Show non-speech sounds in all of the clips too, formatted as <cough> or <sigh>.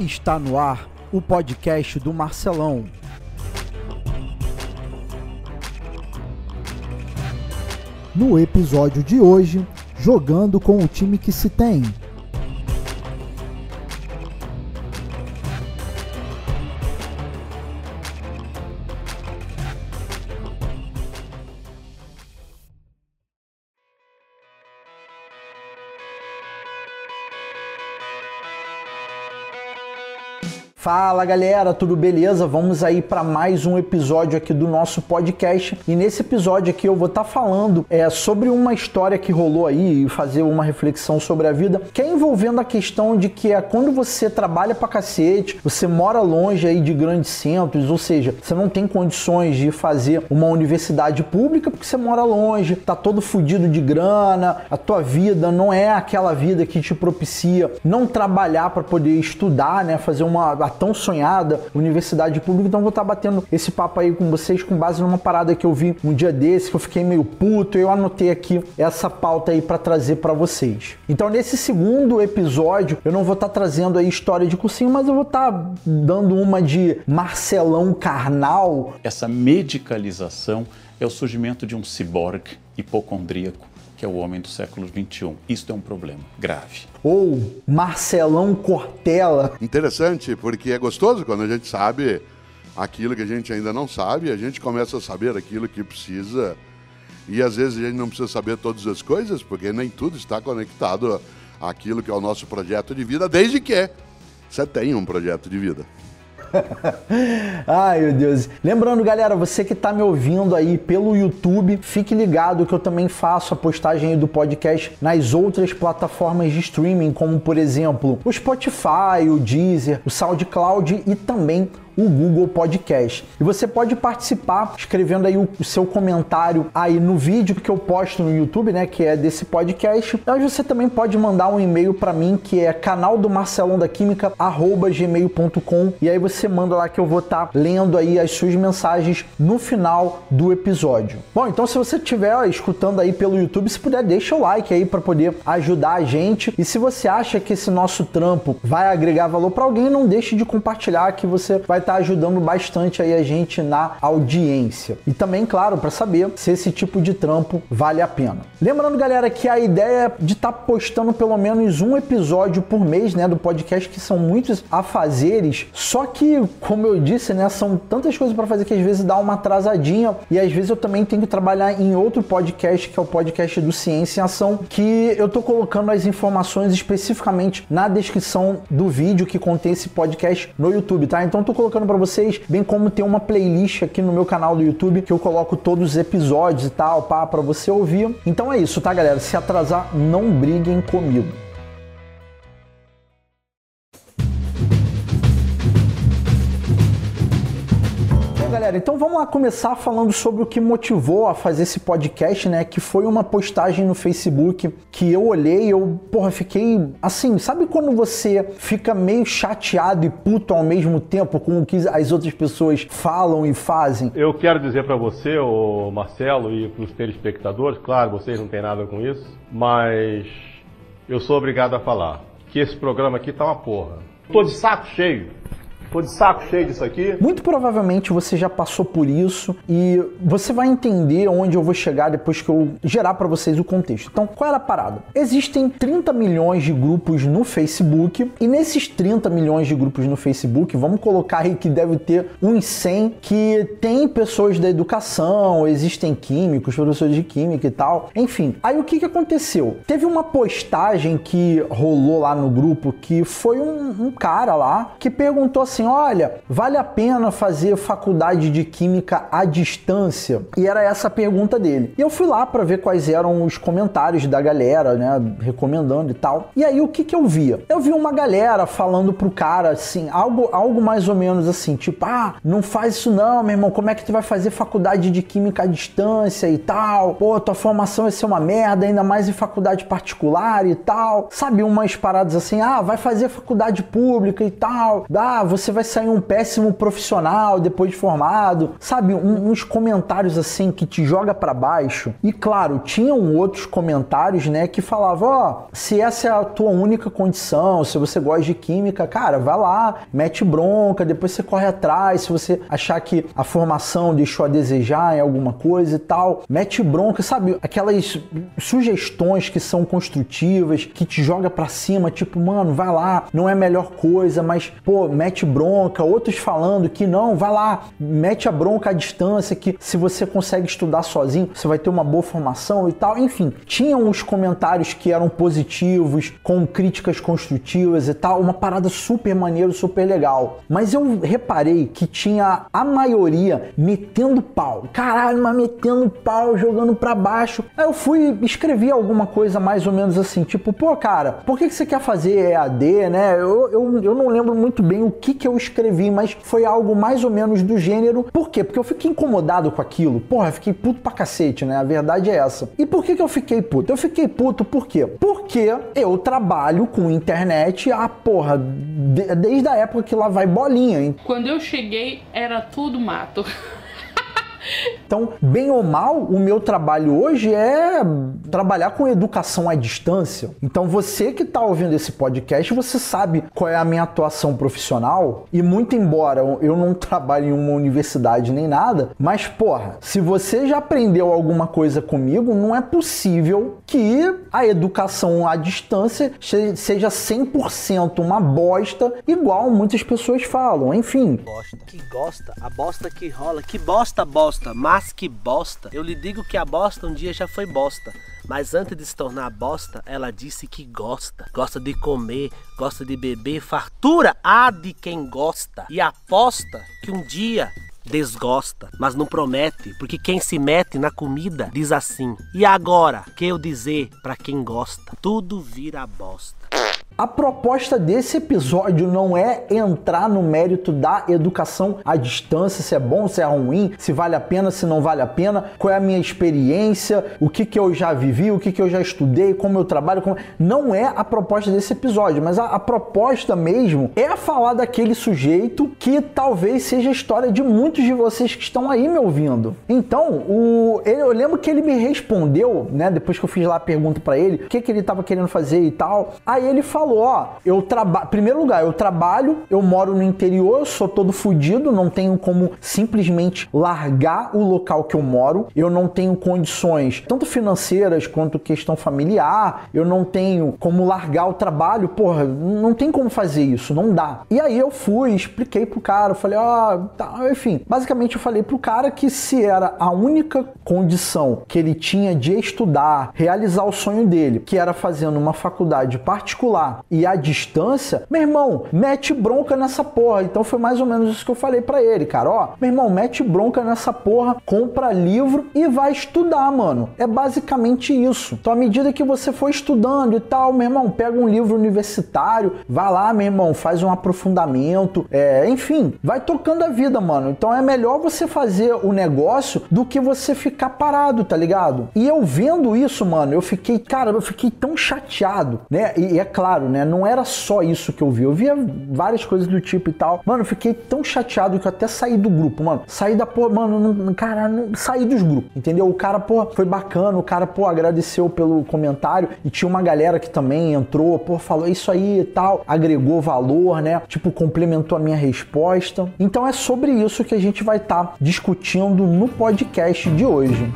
Está no ar o podcast do Marcelão. No episódio de hoje, jogando com o time que se tem. Fala galera, tudo beleza? Vamos aí para mais um episódio aqui do nosso podcast. E nesse episódio aqui eu vou estar tá falando é, sobre uma história que rolou aí e fazer uma reflexão sobre a vida, que é envolvendo a questão de que é quando você trabalha pra cacete, você mora longe aí de grandes centros, ou seja, você não tem condições de fazer uma universidade pública porque você mora longe, tá todo fudido de grana, a tua vida não é aquela vida que te propicia não trabalhar para poder estudar, né, fazer uma tão sonhada universidade pública. Então vou estar tá batendo esse papo aí com vocês com base numa parada que eu vi um dia desse que eu fiquei meio puto. Eu anotei aqui essa pauta aí para trazer para vocês. Então nesse segundo episódio eu não vou estar tá trazendo aí história de cursinho, mas eu vou estar tá dando uma de Marcelão Carnal. Essa medicalização é o surgimento de um ciborgue hipocondríaco que é o homem do século XXI. Isto é um problema grave. Ou Marcelão Cortella. Interessante, porque é gostoso quando a gente sabe aquilo que a gente ainda não sabe, a gente começa a saber aquilo que precisa. E às vezes a gente não precisa saber todas as coisas, porque nem tudo está conectado àquilo que é o nosso projeto de vida, desde que você tenha um projeto de vida. <laughs> Ai, meu Deus. Lembrando, galera, você que está me ouvindo aí pelo YouTube, fique ligado que eu também faço a postagem do podcast nas outras plataformas de streaming, como por exemplo o Spotify, o Deezer, o SoundCloud e também o Google Podcast. E você pode participar escrevendo aí o, seu comentário aí no vídeo que eu posto no YouTube, né, que é desse podcast. Mas você também pode mandar um e-mail para mim que é canal do Marcelão da Química gmail.com e aí você manda lá que eu vou estar tá lendo aí as suas mensagens no final do episódio. Bom, então se você estiver escutando aí pelo YouTube, se puder deixa o like aí para poder ajudar a gente. E se você acha que esse nosso trampo vai agregar valor para alguém, não deixe de compartilhar que você vai tá ajudando bastante aí a gente na audiência. E também, claro, para saber se esse tipo de trampo vale a pena. Lembrando, galera, que a ideia é de estar tá postando pelo menos um episódio por mês, né, do podcast, que são muitos afazeres. Só que, como eu disse, né, são tantas coisas para fazer que às vezes dá uma atrasadinha e às vezes eu também tenho que trabalhar em outro podcast, que é o podcast do Ciência em Ação, que eu tô colocando as informações especificamente na descrição do vídeo que contém esse podcast no YouTube, tá? Então tô colocando colocando para vocês, bem como tem uma playlist aqui no meu canal do YouTube que eu coloco todos os episódios e tal, pá, para você ouvir. Então é isso, tá, galera? Se atrasar, não briguem comigo. Galera, então vamos lá começar falando sobre o que motivou a fazer esse podcast, né? Que foi uma postagem no Facebook que eu olhei eu, porra, fiquei assim, sabe quando você fica meio chateado e puto ao mesmo tempo com o que as outras pessoas falam e fazem? Eu quero dizer para você, o Marcelo, e para os telespectadores, claro, vocês não têm nada com isso, mas eu sou obrigado a falar que esse programa aqui tá uma porra. Tô de saco cheio Tô de saco cheio disso aqui. Muito provavelmente você já passou por isso e você vai entender onde eu vou chegar depois que eu gerar para vocês o contexto. Então, qual era a parada? Existem 30 milhões de grupos no Facebook e nesses 30 milhões de grupos no Facebook, vamos colocar aí que deve ter uns 100 que tem pessoas da educação, existem químicos, professores de química e tal. Enfim, aí o que que aconteceu? Teve uma postagem que rolou lá no grupo que foi um, um cara lá que perguntou assim assim: olha, vale a pena fazer faculdade de química à distância? E era essa a pergunta dele. E eu fui lá para ver quais eram os comentários da galera, né, recomendando e tal. E aí o que que eu via? Eu vi uma galera falando pro cara assim, algo, algo mais ou menos assim, tipo, ah, não faz isso não, meu irmão, como é que tu vai fazer faculdade de química à distância e tal? Pô, tua formação vai ser uma merda, ainda mais em faculdade particular e tal. Sabe, umas paradas assim, ah, vai fazer faculdade pública e tal. Ah, você você vai sair um péssimo profissional depois de formado, sabe? Um, uns comentários assim que te joga para baixo. E claro, tinham outros comentários, né, que falavam, ó, oh, se essa é a tua única condição, se você gosta de química, cara, vai lá, mete bronca, depois você corre atrás, se você achar que a formação deixou a desejar em alguma coisa e tal, mete bronca, sabe? Aquelas sugestões que são construtivas, que te joga para cima, tipo, mano, vai lá, não é a melhor coisa, mas pô, mete bronca, outros falando que não, vai lá, mete a bronca à distância, que se você consegue estudar sozinho, você vai ter uma boa formação e tal. Enfim, tinham os comentários que eram positivos, com críticas construtivas e tal, uma parada super maneiro, super legal. Mas eu reparei que tinha a maioria metendo pau. Caralho, mas metendo pau, jogando para baixo. Aí eu fui escrever alguma coisa mais ou menos assim, tipo, pô, cara, por que, que você quer fazer EAD, né? Eu, eu, eu não lembro muito bem o que, que eu escrevi, mas foi algo mais ou menos do gênero. Por quê? Porque eu fiquei incomodado com aquilo. Porra, eu fiquei puto pra cacete, né? A verdade é essa. E por que, que eu fiquei puto? Eu fiquei puto por quê? Porque eu trabalho com internet a porra de, desde a época que lá vai bolinha. Hein? Quando eu cheguei, era tudo mato. <laughs> Então, bem ou mal, o meu trabalho hoje é trabalhar com educação à distância. Então, você que está ouvindo esse podcast, você sabe qual é a minha atuação profissional. E muito embora eu não trabalhe em uma universidade nem nada, mas porra, se você já aprendeu alguma coisa comigo, não é possível que a educação à distância seja 100% uma bosta, igual muitas pessoas falam. Enfim. Bosta. Que gosta, a bosta que rola, que bosta, bosta, mas que bosta. Eu lhe digo que a bosta um dia já foi bosta. Mas antes de se tornar bosta, ela disse que gosta. Gosta de comer, gosta de beber. Fartura há de quem gosta. E aposta que um dia desgosta, mas não promete, porque quem se mete na comida diz assim: "E agora, que eu dizer para quem gosta? Tudo vira bosta." A proposta desse episódio não é entrar no mérito da educação à distância, se é bom, se é ruim, se vale a pena, se não vale a pena, qual é a minha experiência, o que, que eu já vivi, o que, que eu já estudei, como eu trabalho. Como... Não é a proposta desse episódio, mas a, a proposta mesmo é falar daquele sujeito que talvez seja a história de muitos de vocês que estão aí me ouvindo. Então, o, eu lembro que ele me respondeu, né, depois que eu fiz lá a pergunta para ele, o que, que ele estava querendo fazer e tal. Aí ele falou falou: ó, eu trabalho. Primeiro lugar, eu trabalho, eu moro no interior, eu sou todo fudido, não tenho como simplesmente largar o local que eu moro, eu não tenho condições, tanto financeiras quanto questão familiar, eu não tenho como largar o trabalho, porra, não tem como fazer isso, não dá. E aí eu fui, expliquei pro cara, falei, ó, oh, tá, enfim, basicamente eu falei pro cara que se era a única condição que ele tinha de estudar, realizar o sonho dele, que era fazendo uma faculdade particular e a distância, meu irmão, mete bronca nessa porra. Então foi mais ou menos isso que eu falei para ele, cara. Ó, meu irmão, mete bronca nessa porra, compra livro e vai estudar, mano. É basicamente isso. Então, à medida que você for estudando e tal, meu irmão, pega um livro universitário, vai lá, meu irmão, faz um aprofundamento, é, enfim, vai tocando a vida, mano. Então é melhor você fazer o negócio do que você ficar parado, tá ligado? E eu vendo isso, mano, eu fiquei, cara, eu fiquei tão chateado, né? E é claro, né? Não era só isso que eu vi. Eu via várias coisas do tipo e tal. Mano, eu fiquei tão chateado que eu até saí do grupo, mano. Saí da porra, mano, não, cara, não, saí dos grupos, entendeu? O cara, pô, foi bacana, o cara, pô, agradeceu pelo comentário e tinha uma galera que também entrou, pô, falou isso aí e tal, agregou valor, né? Tipo, complementou a minha resposta. Então é sobre isso que a gente vai estar tá discutindo no podcast de hoje.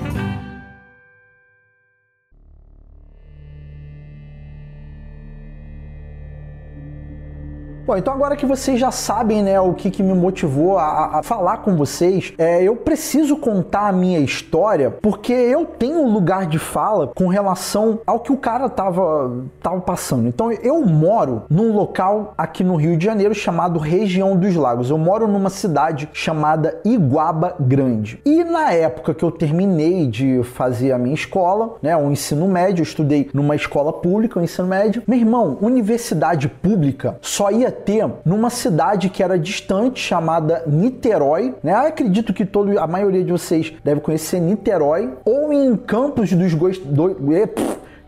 Bom, então agora que vocês já sabem, né, o que, que me motivou a, a falar com vocês, é, eu preciso contar a minha história porque eu tenho lugar de fala com relação ao que o cara tava, tava passando. Então eu moro num local aqui no Rio de Janeiro chamado Região dos Lagos. Eu moro numa cidade chamada Iguaba Grande. E na época que eu terminei de fazer a minha escola, né, o ensino médio, eu estudei numa escola pública, o ensino médio. Meu irmão, universidade pública só ia ter numa cidade que era distante, chamada Niterói, né? Eu acredito que todo, a maioria de vocês deve conhecer Niterói, ou em Campos dos Gois... Do,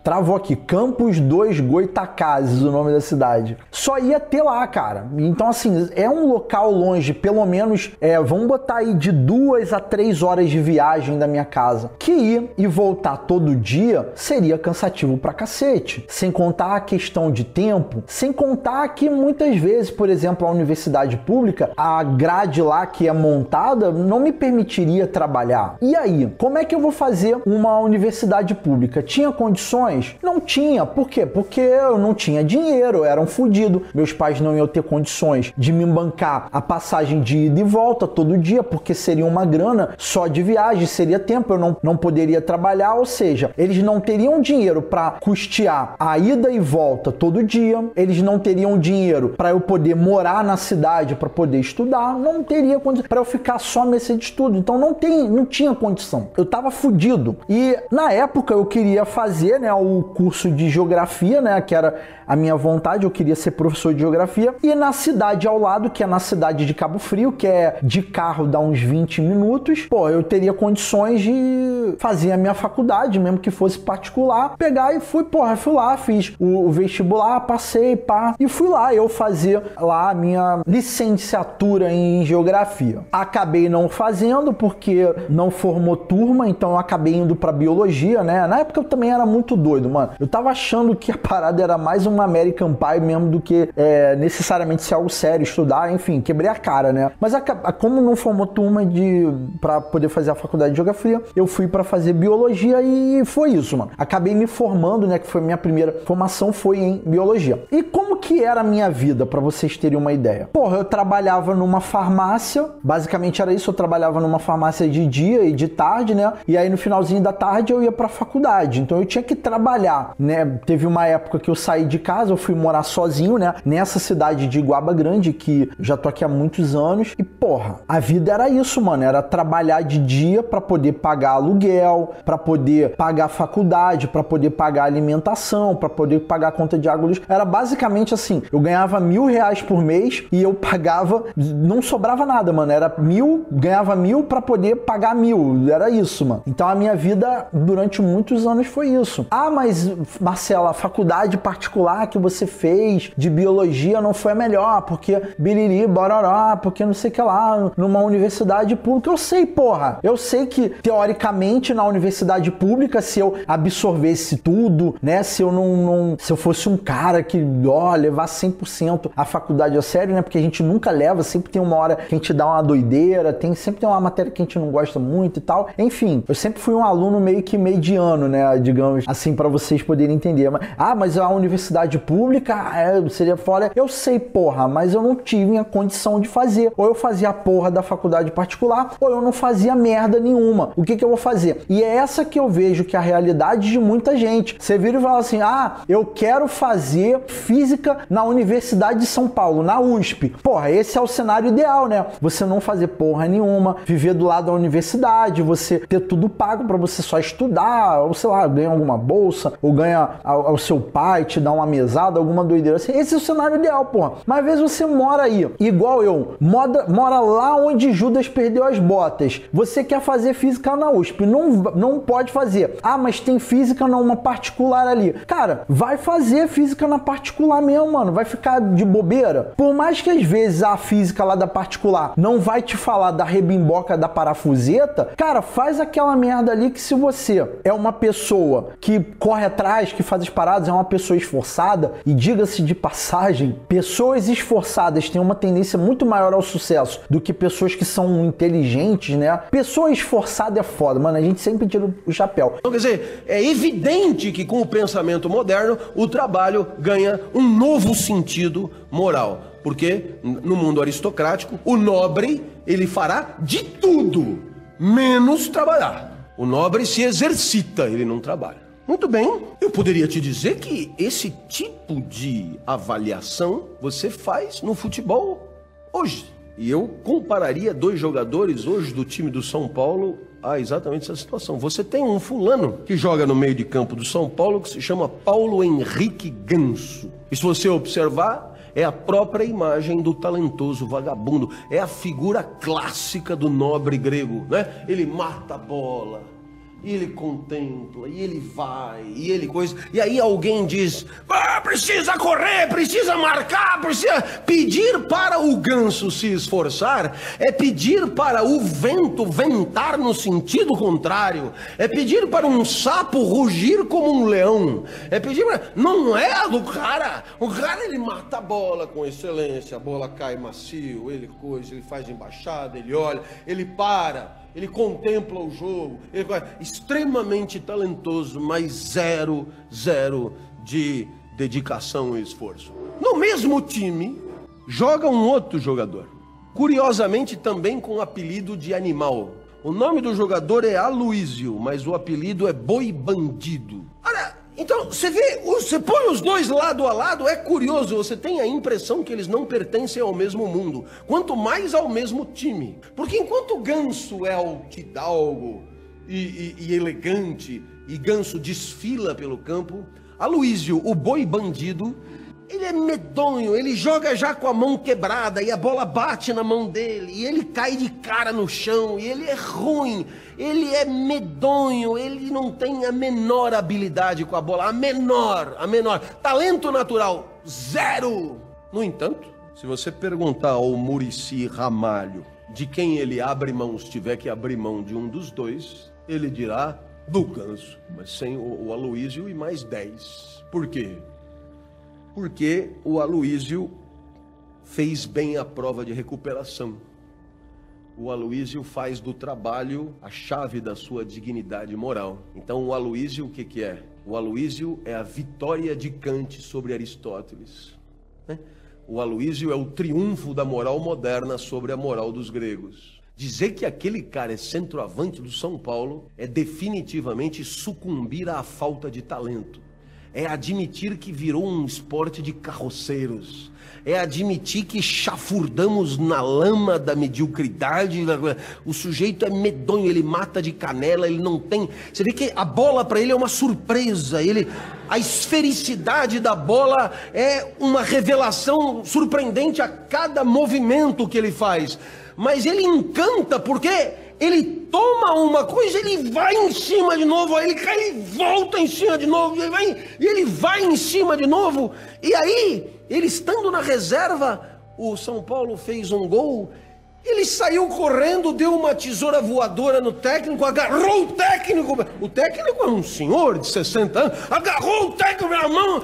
Travou aqui, Campos 2 Goitacazes, o nome da cidade. Só ia ter lá, cara. Então, assim, é um local longe, pelo menos, é, vamos botar aí de duas a três horas de viagem da minha casa. Que ir e voltar todo dia seria cansativo pra cacete. Sem contar a questão de tempo, sem contar que muitas vezes, por exemplo, a universidade pública, a grade lá que é montada não me permitiria trabalhar. E aí, como é que eu vou fazer uma universidade pública? Tinha condições? Não tinha. Por quê? Porque eu não tinha dinheiro, eu era um fudido. Meus pais não iam ter condições de me bancar a passagem de ida e volta todo dia, porque seria uma grana só de viagem, seria tempo, eu não, não poderia trabalhar, ou seja, eles não teriam dinheiro para custear a ida e volta todo dia, eles não teriam dinheiro para eu poder morar na cidade para poder estudar, não teria condição para eu ficar só nesse de estudo. Então não tem, não tinha condição. Eu tava fudido. E na época eu queria fazer, né, o curso de geografia, né, que era a minha vontade, eu queria ser professor de geografia. E na cidade ao lado, que é na cidade de Cabo Frio, que é de carro dá uns 20 minutos, pô, eu teria condições de fazer a minha faculdade, mesmo que fosse particular, pegar e fui, porra, fui lá, fiz o, o vestibular, passei, pá, e fui lá eu fazer lá a minha licenciatura em geografia. Acabei não fazendo porque não formou turma, então eu acabei indo para biologia, né? Na época eu também era muito doido, mano. Eu tava achando que a parada era mais uma American Pie mesmo do que é, necessariamente ser algo sério, estudar, enfim, quebrei a cara, né? Mas a, a, como não formou turma de para poder fazer a faculdade de geografia, eu fui para fazer biologia e foi isso, mano. Acabei me formando, né, que foi minha primeira formação foi em biologia. E como que era a minha vida para vocês terem uma ideia? Porra, eu trabalhava numa farmácia, basicamente era isso, eu trabalhava numa farmácia de dia e de tarde, né? E aí no finalzinho da tarde eu ia para faculdade. Então eu tinha que trabalhar, né? Teve uma época que eu saí de casa, eu fui morar sozinho, né? Nessa cidade de Iguaba Grande, que já tô aqui há muitos anos. E porra, a vida era isso, mano. Era trabalhar de dia para poder pagar aluguel, para poder pagar faculdade, para poder pagar alimentação, para poder pagar conta de água luz. Era basicamente assim: eu ganhava mil reais por mês e eu pagava, não sobrava nada, mano. Era mil, ganhava mil para poder pagar mil. Era isso, mano. Então a minha vida durante muitos anos foi isso. Ah, mas Marcela, a faculdade particular que você fez de biologia não foi a melhor, porque biriri, bororó, porque não sei o que lá, numa universidade pública. Eu sei, porra. Eu sei que, teoricamente, na universidade pública, se eu absorvesse tudo, né? Se eu não. não se eu fosse um cara que, ó, levar 100% a faculdade a sério, né? Porque a gente nunca leva, sempre tem uma hora que a gente dá uma doideira, tem sempre tem uma matéria que a gente não gosta muito e tal. Enfim, eu sempre fui um aluno meio que mediano, né? Digamos assim, para vocês poderem entender. Ah, mas a universidade pública é, seria fora. Eu sei, porra, mas eu não tive a condição de fazer. Ou eu fazia a porra da faculdade particular, ou eu não fazia merda nenhuma. O que, que eu vou fazer? E é essa que eu vejo que é a realidade de muita gente. Você vira e fala assim: ah, eu quero fazer física na Universidade de São Paulo, na USP. Porra, esse é o cenário ideal, né? Você não fazer porra nenhuma, viver do lado da universidade, você ter tudo pago para você só estudar, ou sei lá, ganhar alguma bolsa, ou ganha ao seu pai te dar uma mesada, alguma doideira assim. Esse é o cenário ideal, porra. Mas às vezes você mora aí, igual eu, mora, mora lá onde Judas perdeu as botas. Você quer fazer física na USP, não, não pode fazer. Ah, mas tem física numa particular ali. Cara, vai fazer física na particular mesmo, mano. Vai ficar de bobeira. Por mais que às vezes a física lá da particular não vai te falar da rebimboca da parafuseta, cara, faz aquela merda ali que se você é uma pessoa que corre atrás, que faz as paradas, é uma pessoa esforçada, e diga-se de passagem, pessoas esforçadas têm uma tendência muito maior ao sucesso do que pessoas que são inteligentes, né? Pessoa esforçada é foda, mano. A gente sempre tira o chapéu. Então, quer dizer, é evidente que com o pensamento moderno o trabalho ganha um novo sentido moral. Porque no mundo aristocrático, o nobre ele fará de tudo, menos trabalhar. O nobre se exercita, ele não trabalha. Muito bem, eu poderia te dizer que esse tipo de avaliação você faz no futebol hoje. E eu compararia dois jogadores hoje do time do São Paulo a exatamente essa situação. Você tem um fulano que joga no meio de campo do São Paulo que se chama Paulo Henrique Ganso. E se você observar, é a própria imagem do talentoso vagabundo, é a figura clássica do nobre grego, né? Ele mata a bola, e ele contempla, e ele vai, e ele coisa. E aí alguém diz: ah, precisa correr, precisa marcar, precisa. Pedir para o ganso se esforçar é pedir para o vento ventar no sentido contrário, é pedir para um sapo rugir como um leão, é pedir para. Não é do cara. O cara ele mata a bola com excelência, a bola cai macio, ele coisa, ele faz embaixada, ele olha, ele para ele contempla o jogo, ele é extremamente talentoso, mas zero, zero de dedicação e esforço. No mesmo time, joga um outro jogador, curiosamente também com o apelido de animal. O nome do jogador é Aloísio, mas o apelido é Boi Bandido. Então, você vê, você põe os dois lado a lado, é curioso, você tem a impressão que eles não pertencem ao mesmo mundo, quanto mais ao mesmo time. Porque enquanto Ganso é altidalgo e, e, e elegante, e Ganso desfila pelo campo, Aloísio, o boi bandido, ele é medonho, ele joga já com a mão quebrada e a bola bate na mão dele, e ele cai de cara no chão, e ele é ruim, ele é medonho, ele não tem a menor habilidade com a bola, a menor, a menor. Talento natural, zero. No entanto, se você perguntar ao Murici Ramalho de quem ele abre mão se tiver que abrir mão de um dos dois, ele dirá do Ganso, mas sem o, o Aloísio e mais dez. Por quê? porque o Aloísio fez bem a prova de recuperação. O Aloísio faz do trabalho a chave da sua dignidade moral. Então, o Aloísio, o que, que é? O Aloísio é a vitória de Kant sobre Aristóteles. Né? O Aloísio é o triunfo da moral moderna sobre a moral dos gregos. Dizer que aquele cara é centroavante do São Paulo é definitivamente sucumbir à falta de talento é admitir que virou um esporte de carroceiros, é admitir que chafurdamos na lama da mediocridade. O sujeito é medonho, ele mata de canela, ele não tem. Você vê que a bola para ele é uma surpresa. Ele, a esfericidade da bola é uma revelação surpreendente a cada movimento que ele faz. Mas ele encanta porque ele toma uma coisa, ele vai em cima de novo, aí ele cai, ele volta em cima de novo, ele vai, e ele vai em cima de novo. E aí, ele estando na reserva, o São Paulo fez um gol ele saiu correndo, deu uma tesoura voadora no técnico, agarrou o técnico. O técnico é um senhor de 60 anos, agarrou o técnico na mão.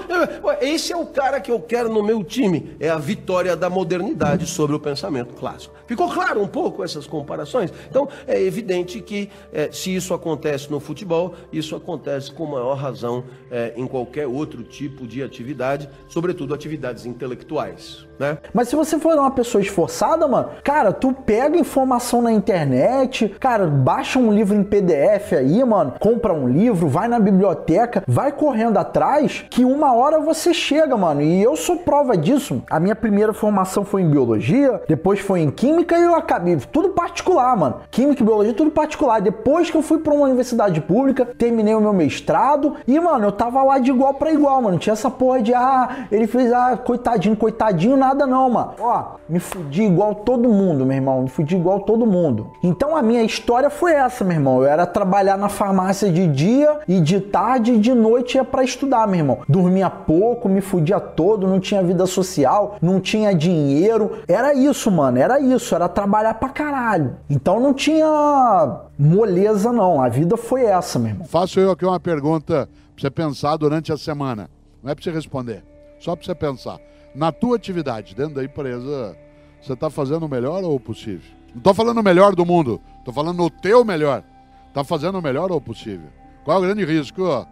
Esse é o cara que eu quero no meu time. É a vitória da modernidade sobre o pensamento clássico. Ficou claro um pouco essas comparações? Então, é evidente que é, se isso acontece no futebol, isso acontece com maior razão é, em qualquer outro tipo de atividade, sobretudo atividades intelectuais. Né? Mas se você for uma pessoa esforçada, mano, cara, tu pega informação na internet, cara, baixa um livro em PDF aí, mano, compra um livro, vai na biblioteca, vai correndo atrás, que uma hora você chega, mano. E eu sou prova disso. A minha primeira formação foi em biologia, depois foi em química e eu acabei tudo particular, mano. Química e biologia tudo particular. Depois que eu fui para uma universidade pública, terminei o meu mestrado e, mano, eu tava lá de igual para igual, mano. Tinha essa porra de ah, ele fez ah, coitadinho, coitadinho, nada não, mano. Ó, me fudi igual todo mundo, meu irmão. Me fudi igual todo mundo. Então a minha história foi essa, meu irmão. Eu era trabalhar na farmácia de dia e de tarde e de noite ia para estudar, meu irmão. Dormia pouco, me fudia todo, não tinha vida social, não tinha dinheiro. Era isso, mano. Era isso. Era trabalhar pra caralho. Então não tinha moleza, não. A vida foi essa, meu irmão. Faço eu aqui uma pergunta pra você pensar durante a semana. Não é pra você responder. Só pra você pensar. Na tua atividade, dentro da empresa, você está fazendo o melhor ou o possível? Não estou falando o melhor do mundo, estou falando o teu melhor. Está fazendo o melhor ou o possível? Qual é o grande risco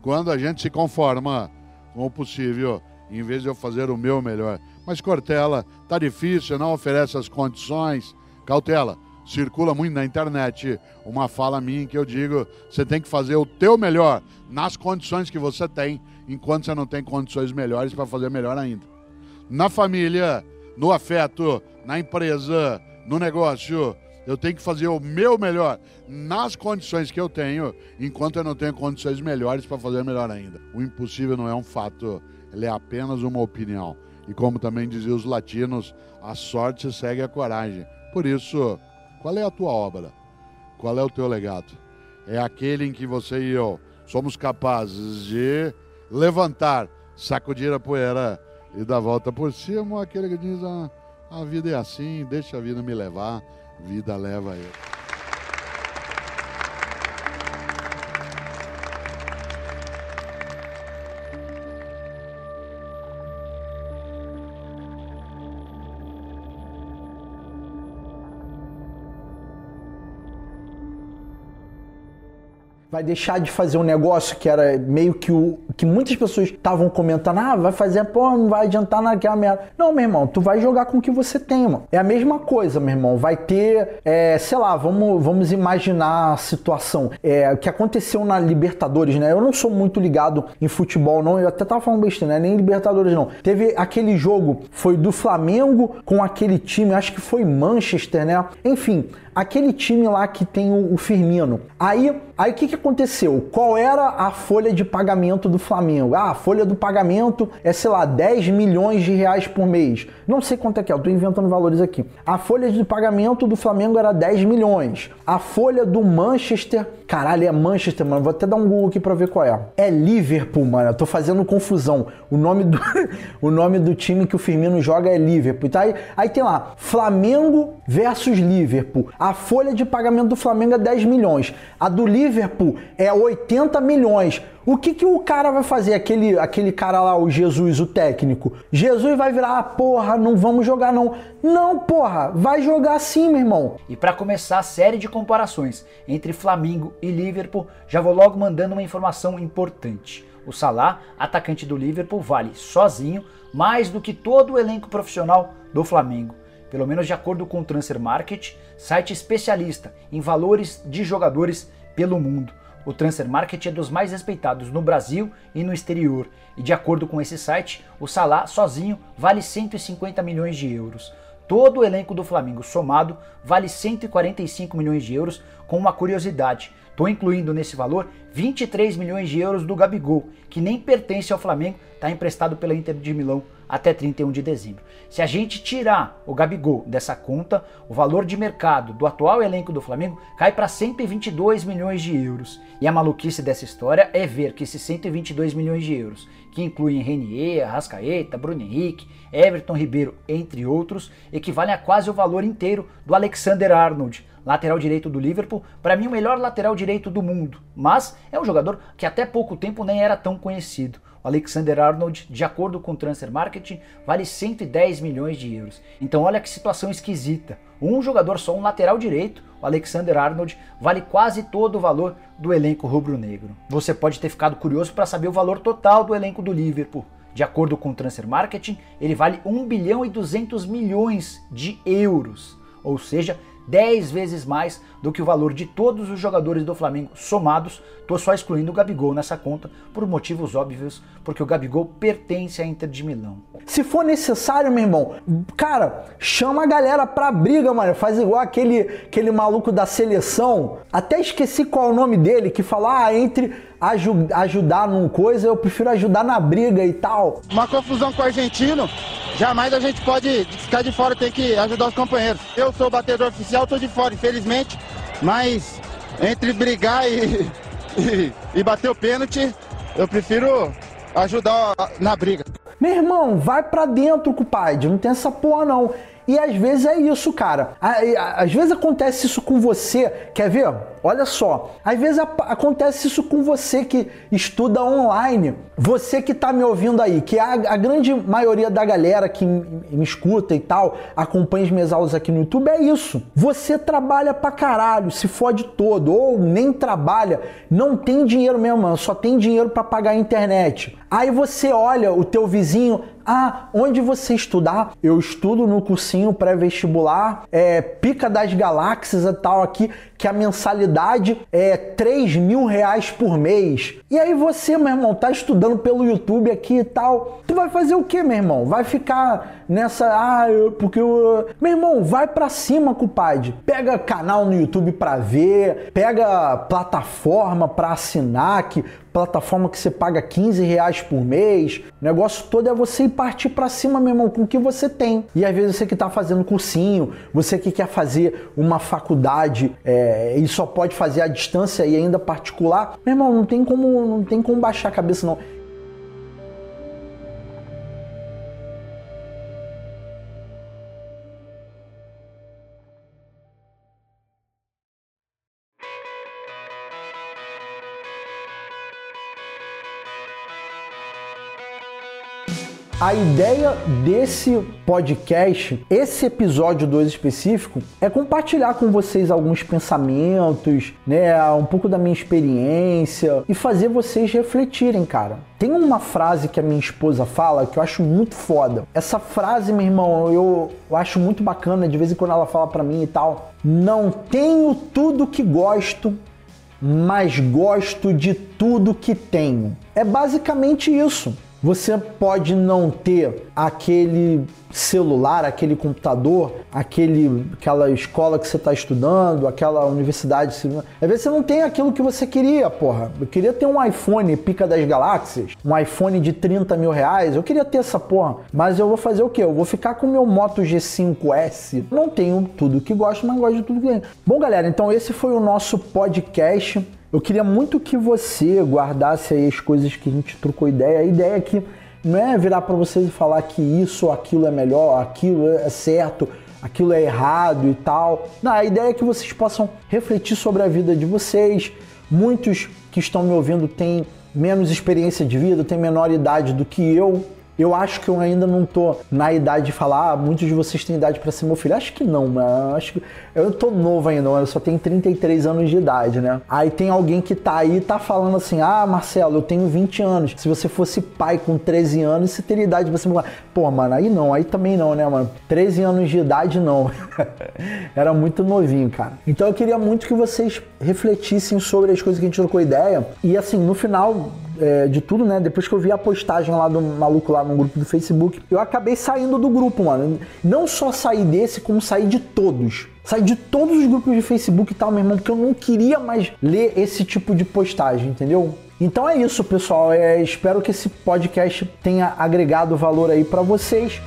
quando a gente se conforma com o possível em vez de eu fazer o meu melhor? Mas Cortella, tá difícil, não oferece as condições. Cautela, circula muito na internet uma fala minha que eu digo: você tem que fazer o teu melhor nas condições que você tem, enquanto você não tem condições melhores para fazer melhor ainda. Na família, no afeto, na empresa, no negócio. Eu tenho que fazer o meu melhor nas condições que eu tenho, enquanto eu não tenho condições melhores para fazer melhor ainda. O impossível não é um fato, ele é apenas uma opinião. E como também diziam os latinos, a sorte segue a coragem. Por isso, qual é a tua obra? Qual é o teu legado? é aquele em que você e eu somos capazes de levantar, sacudir a poeira e dar volta por cima, ou aquele que diz: ah, a vida é assim, deixa a vida me levar, vida leva eu. Vai deixar de fazer um negócio que era meio que o que muitas pessoas estavam comentando, ah, vai fazer, pô, não vai adiantar naquela merda. Não, meu irmão, tu vai jogar com o que você tem, mano. É a mesma coisa, meu irmão. Vai ter, é, sei lá, vamos, vamos imaginar a situação. É, o que aconteceu na Libertadores, né? Eu não sou muito ligado em futebol, não. Eu até tava falando besteira, né? Nem Libertadores, não. Teve aquele jogo, foi do Flamengo com aquele time, acho que foi Manchester, né? Enfim, aquele time lá que tem o, o Firmino. Aí, aí o que, que aconteceu? Qual era a folha de pagamento do Flamengo? Ah, a folha do pagamento é, sei lá, 10 milhões de reais por mês. Não sei quanto é que é, eu tô inventando valores aqui. A folha de pagamento do Flamengo era 10 milhões. A folha do Manchester, caralho, é Manchester, mano. Vou até dar um Google aqui pra ver qual é. É Liverpool, mano. Eu tô fazendo confusão. O nome do, <laughs> o nome do time que o Firmino joga é Liverpool. Tá aí, aí tem lá, Flamengo versus Liverpool. A folha de pagamento do Flamengo é 10 milhões. A do Liverpool é 80 milhões. O que, que o cara vai fazer, aquele, aquele cara lá, o Jesus, o técnico? Jesus vai virar, ah, porra, não vamos jogar não. Não, porra, vai jogar sim, meu irmão. E para começar a série de comparações entre Flamengo e Liverpool, já vou logo mandando uma informação importante. O Salah, atacante do Liverpool, vale sozinho mais do que todo o elenco profissional do Flamengo pelo menos de acordo com o Transfer Market, site especialista em valores de jogadores pelo mundo. O Transfer Market é dos mais respeitados no Brasil e no exterior, e de acordo com esse site, o Salah sozinho vale 150 milhões de euros. Todo o elenco do Flamengo somado vale 145 milhões de euros, com uma curiosidade. Estou incluindo nesse valor 23 milhões de euros do Gabigol, que nem pertence ao Flamengo, está emprestado pela Inter de Milão até 31 de dezembro. Se a gente tirar o Gabigol dessa conta, o valor de mercado do atual elenco do Flamengo cai para 122 milhões de euros. E a maluquice dessa história é ver que esses 122 milhões de euros, que incluem Renier, Arrascaeta, Bruno Henrique, Everton Ribeiro, entre outros, equivalem a quase o valor inteiro do Alexander Arnold, lateral direito do Liverpool, para mim o melhor lateral direito do mundo, mas é um jogador que até pouco tempo nem era tão conhecido. Alexander Arnold, de acordo com o Transfer Marketing, vale 110 milhões de euros. Então olha que situação esquisita. Um jogador só, um lateral direito, o Alexander Arnold, vale quase todo o valor do elenco rubro-negro. Você pode ter ficado curioso para saber o valor total do elenco do Liverpool. De acordo com o Transfer Marketing, ele vale 1 bilhão e 200 milhões de euros, ou seja, 10 vezes mais do que o valor de todos os jogadores do Flamengo somados. Tô só excluindo o Gabigol nessa conta por motivos óbvios, porque o Gabigol pertence à Inter de Milão. Se for necessário, meu irmão, cara, chama a galera pra briga, mano. Faz igual aquele, aquele maluco da seleção. Até esqueci qual é o nome dele, que fala, ah, entre ajudar num coisa, eu prefiro ajudar na briga e tal. Uma confusão com o argentino, jamais a gente pode ficar de fora, tem que ajudar os companheiros. Eu sou o batedor oficial, tô de fora, infelizmente, mas entre brigar e, <laughs> e, e bater o pênalti, eu prefiro ajudar na briga. Meu irmão, vai pra dentro, compadre, não tem essa porra não. E às vezes é isso, cara. Às vezes acontece isso com você. Quer ver? Olha só. Às vezes acontece isso com você que estuda online. Você que está me ouvindo aí, que a, a, grande maioria da galera que me escuta e tal, acompanha as minhas aulas aqui no YouTube, é isso. Você trabalha pra caralho, se fode todo, ou nem trabalha, não tem dinheiro mesmo, só tem dinheiro para pagar a internet. Aí você olha o teu vizinho, ah, onde você estudar? Eu estudo no cursinho pré-vestibular, é, Pica das Galáxias e tal aqui, que a mensalidade é 3 mil reais por mês. E aí você, meu irmão, tá estudando pelo YouTube aqui e tal. Tu vai fazer o que, meu irmão? Vai ficar nessa, ah, eu, porque eu... Meu irmão, vai pra cima, compadre. Pega canal no YouTube pra ver, pega plataforma pra assinar, que plataforma que você paga 15 reais por mês. O negócio todo é você ir partir para cima, meu irmão, com o que você tem. E às vezes você que está fazendo cursinho, você que quer fazer uma faculdade é, e só pode fazer à distância e ainda particular, meu irmão, não tem como, não tem como baixar a cabeça não. A ideia desse podcast, esse episódio 2 específico, é compartilhar com vocês alguns pensamentos, né, um pouco da minha experiência e fazer vocês refletirem, cara. Tem uma frase que a minha esposa fala que eu acho muito foda. Essa frase, meu irmão, eu, eu acho muito bacana, de vez em quando ela fala para mim e tal. Não tenho tudo que gosto, mas gosto de tudo que tenho. É basicamente isso. Você pode não ter aquele celular, aquele computador, aquele, aquela escola que você está estudando, aquela universidade. Às vezes você não tem aquilo que você queria, porra. Eu queria ter um iPhone pica das galáxias, um iPhone de 30 mil reais. Eu queria ter essa porra. Mas eu vou fazer o quê? Eu vou ficar com o meu Moto G5S. Não tenho tudo que gosto, mas gosto de tudo que tenho. Bom, galera, então esse foi o nosso podcast. Eu queria muito que você guardasse aí as coisas que a gente trocou ideia. A ideia aqui não é virar para vocês e falar que isso ou aquilo é melhor, aquilo é certo, aquilo é errado e tal. Não, a ideia é que vocês possam refletir sobre a vida de vocês. Muitos que estão me ouvindo têm menos experiência de vida, têm menor idade do que eu. Eu acho que eu ainda não tô na idade de falar, ah, muitos de vocês têm idade para ser meu filho. Acho que não, mas acho que eu tô novo ainda, eu só tenho 33 anos de idade, né? Aí tem alguém que tá aí tá falando assim: "Ah, Marcelo, eu tenho 20 anos. Se você fosse pai com 13 anos, você teria idade de você falar, pô, mano, aí não, aí também não, né, mano? 13 anos de idade não. <laughs> Era muito novinho, cara. Então eu queria muito que vocês refletissem sobre as coisas que a gente trocou ideia e assim, no final é, de tudo, né? Depois que eu vi a postagem lá do maluco lá no grupo do Facebook, eu acabei saindo do grupo, mano. Não só sair desse, como sair de todos. Sair de todos os grupos de Facebook e tal, meu irmão, porque eu não queria mais ler esse tipo de postagem, entendeu? Então é isso, pessoal. É, espero que esse podcast tenha agregado valor aí para vocês.